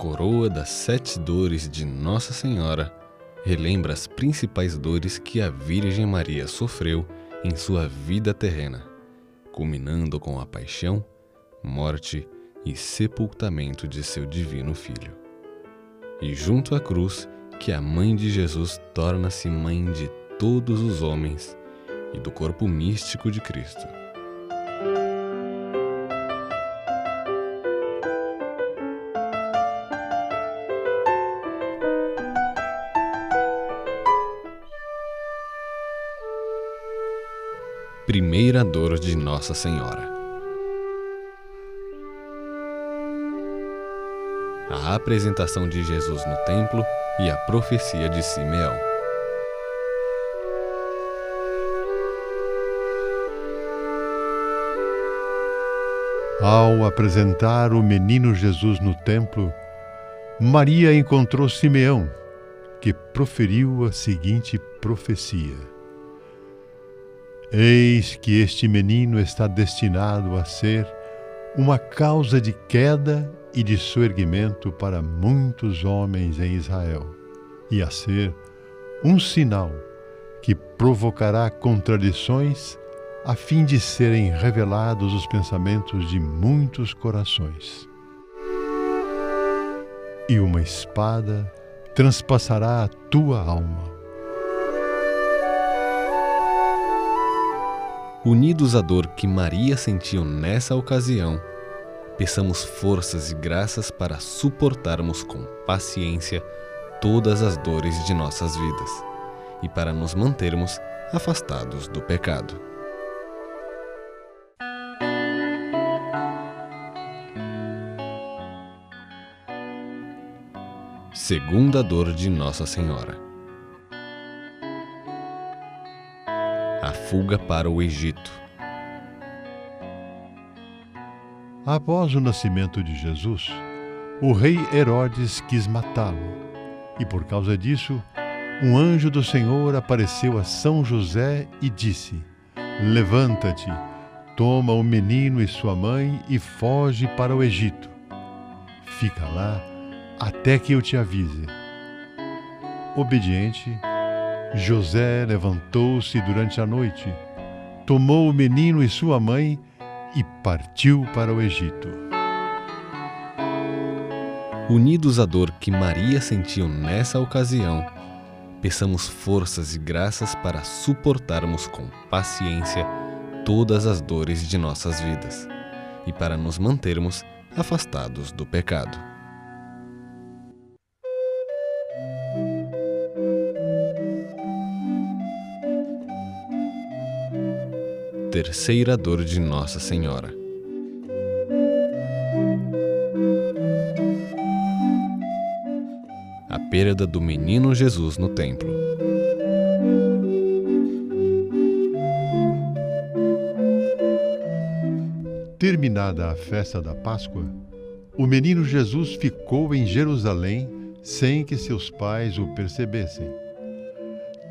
coroa das sete dores de Nossa Senhora relembra as principais dores que a Virgem Maria sofreu em sua vida terrena, culminando com a paixão, morte e sepultamento de seu divino Filho. E junto à cruz, que a mãe de Jesus torna-se mãe de todos os homens e do corpo místico de Cristo. Primeira dor de Nossa Senhora. A apresentação de Jesus no templo e a profecia de Simeão. Ao apresentar o menino Jesus no templo, Maria encontrou Simeão, que proferiu a seguinte profecia: Eis que este menino está destinado a ser uma causa de queda e de soerguimento para muitos homens em Israel, e a ser um sinal que provocará contradições a fim de serem revelados os pensamentos de muitos corações. E uma espada transpassará a tua alma. Unidos à dor que Maria sentiu nessa ocasião, peçamos forças e graças para suportarmos com paciência todas as dores de nossas vidas e para nos mantermos afastados do pecado. Segunda dor de Nossa Senhora. Fuga para o Egito. Após o nascimento de Jesus, o rei Herodes quis matá-lo, e por causa disso, um anjo do Senhor apareceu a São José e disse: Levanta-te, toma o menino e sua mãe e foge para o Egito. Fica lá até que eu te avise. Obediente, José levantou-se durante a noite, tomou o menino e sua mãe e partiu para o Egito. Unidos à dor que Maria sentiu nessa ocasião, peçamos forças e graças para suportarmos com paciência todas as dores de nossas vidas e para nos mantermos afastados do pecado. Terceira dor de Nossa Senhora. A perda do menino Jesus no templo. Terminada a festa da Páscoa, o menino Jesus ficou em Jerusalém sem que seus pais o percebessem.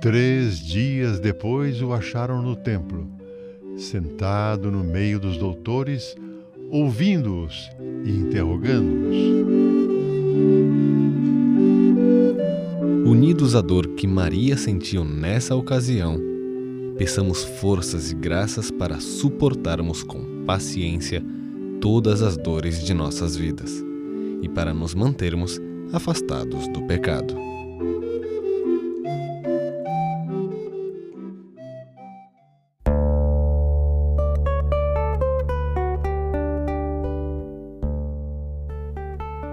Três dias depois o acharam no templo sentado no meio dos doutores, ouvindo-os e interrogando-os. Unidos à dor que Maria sentiu nessa ocasião, peçamos forças e graças para suportarmos com paciência todas as dores de nossas vidas e para nos mantermos afastados do pecado.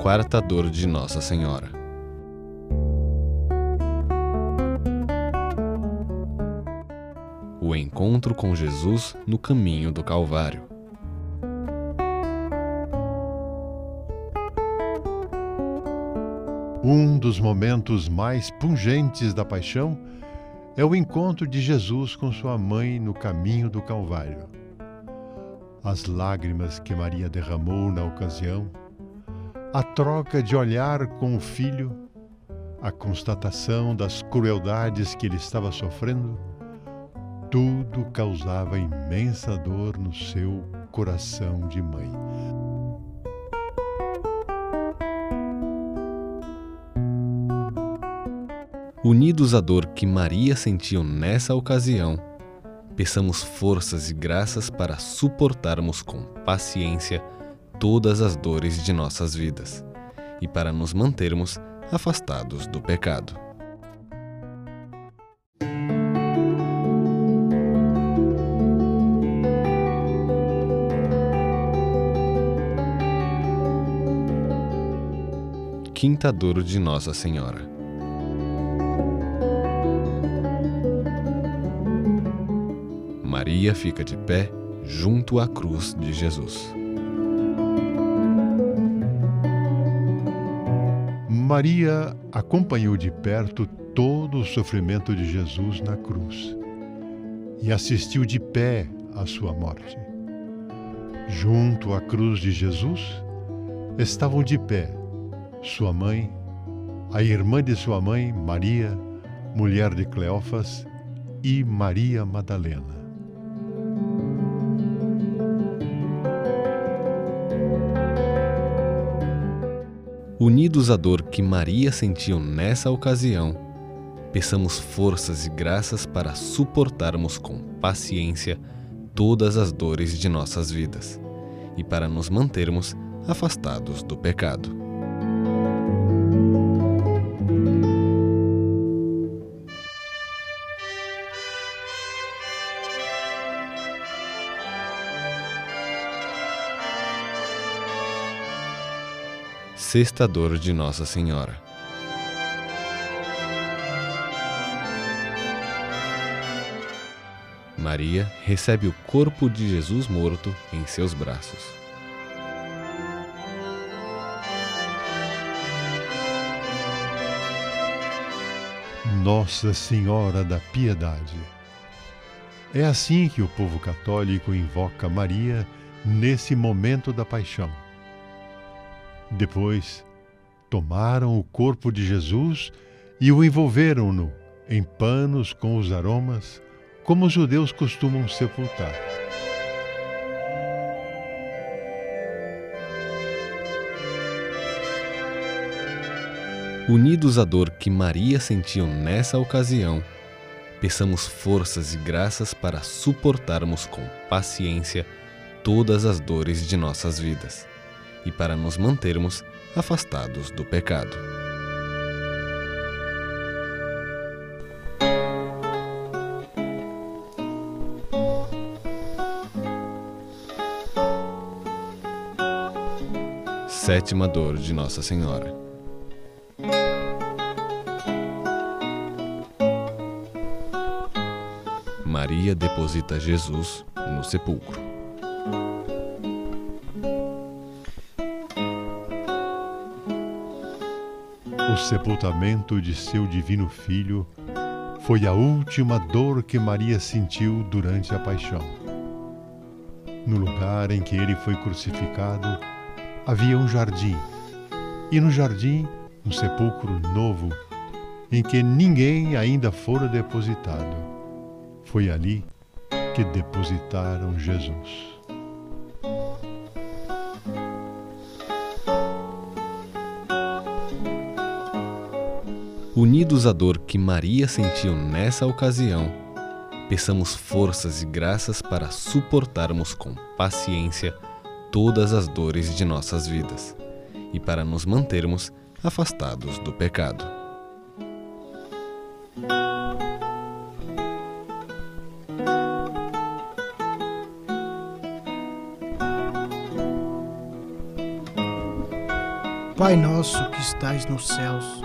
Quarta dor de Nossa Senhora. O encontro com Jesus no caminho do Calvário. Um dos momentos mais pungentes da paixão é o encontro de Jesus com sua mãe no caminho do Calvário. As lágrimas que Maria derramou na ocasião a troca de olhar com o filho, a constatação das crueldades que ele estava sofrendo, tudo causava imensa dor no seu coração de mãe. Unidos à dor que Maria sentiu nessa ocasião, peçamos forças e graças para suportarmos com paciência todas as dores de nossas vidas e para nos mantermos afastados do pecado. Quinta Dor de Nossa Senhora Maria fica de pé junto à cruz de Jesus. Maria acompanhou de perto todo o sofrimento de Jesus na cruz e assistiu de pé à sua morte. Junto à cruz de Jesus estavam de pé sua mãe, a irmã de sua mãe, Maria, mulher de Cleófas, e Maria Madalena. Unidos à dor que Maria sentiu nessa ocasião, peçamos forças e graças para suportarmos com paciência todas as dores de nossas vidas e para nos mantermos afastados do pecado. Sexta Dor de Nossa Senhora. Maria recebe o corpo de Jesus morto em seus braços. Nossa Senhora da Piedade. É assim que o povo católico invoca Maria nesse momento da paixão depois, tomaram o corpo de Jesus e o envolveram-no em panos com os aromas, como os judeus costumam sepultar. Unidos à dor que Maria sentiu nessa ocasião, peçamos forças e graças para suportarmos com paciência todas as dores de nossas vidas e para nos mantermos afastados do pecado. Sétima dor de Nossa Senhora. Maria deposita Jesus no sepulcro. O sepultamento de seu divino filho foi a última dor que Maria sentiu durante a paixão. No lugar em que ele foi crucificado havia um jardim, e no jardim um sepulcro novo, em que ninguém ainda fora depositado. Foi ali que depositaram Jesus. Unidos à dor que Maria sentiu nessa ocasião, peçamos forças e graças para suportarmos com paciência todas as dores de nossas vidas e para nos mantermos afastados do pecado. Pai nosso que estais nos céus,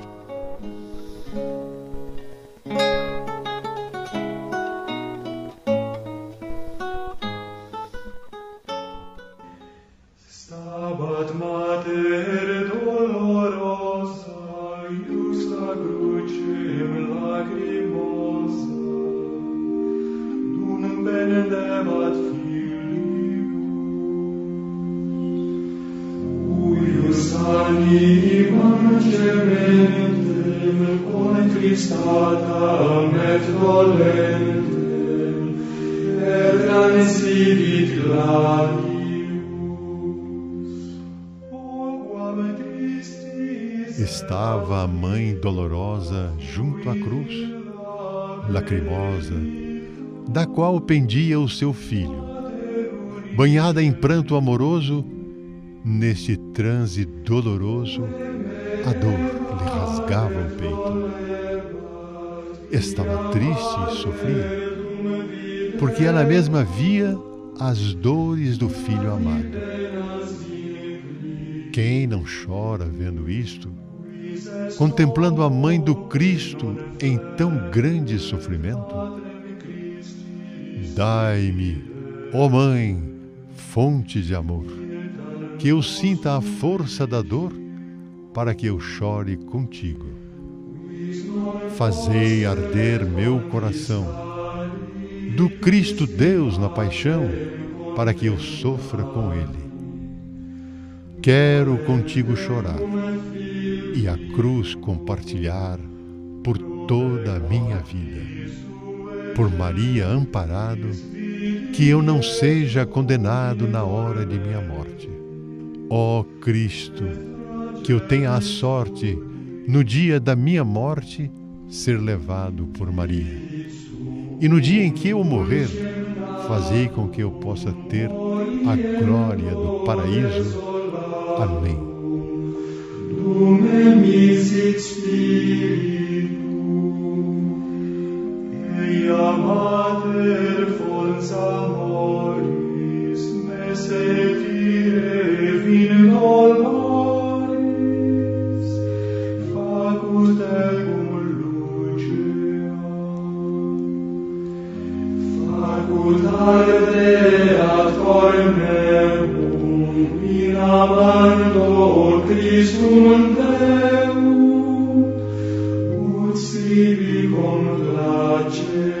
Estava a mãe dolorosa junto à cruz, lacrimosa, da qual pendia o seu filho. Banhada em pranto amoroso, Neste transe doloroso, a dor lhe rasgava o peito. Estava triste e sofria, porque ela mesma via as dores do filho amado. Quem não chora vendo isto, contemplando a mãe do Cristo em tão grande sofrimento? Dai-me, ó Mãe, fonte de amor que eu sinta a força da dor, para que eu chore contigo. Fazei arder meu coração, do Cristo Deus na paixão, para que eu sofra com Ele. Quero contigo chorar e a cruz compartilhar por toda a minha vida. Por Maria amparado, que eu não seja condenado na hora de minha morte Ó oh Cristo, que eu tenha a sorte, no dia da minha morte, ser levado por Maria. E no dia em que eu morrer, fazei com que eu possa ter a glória do paraíso. Amém. in amando Christum Deum, ut sibi complacet.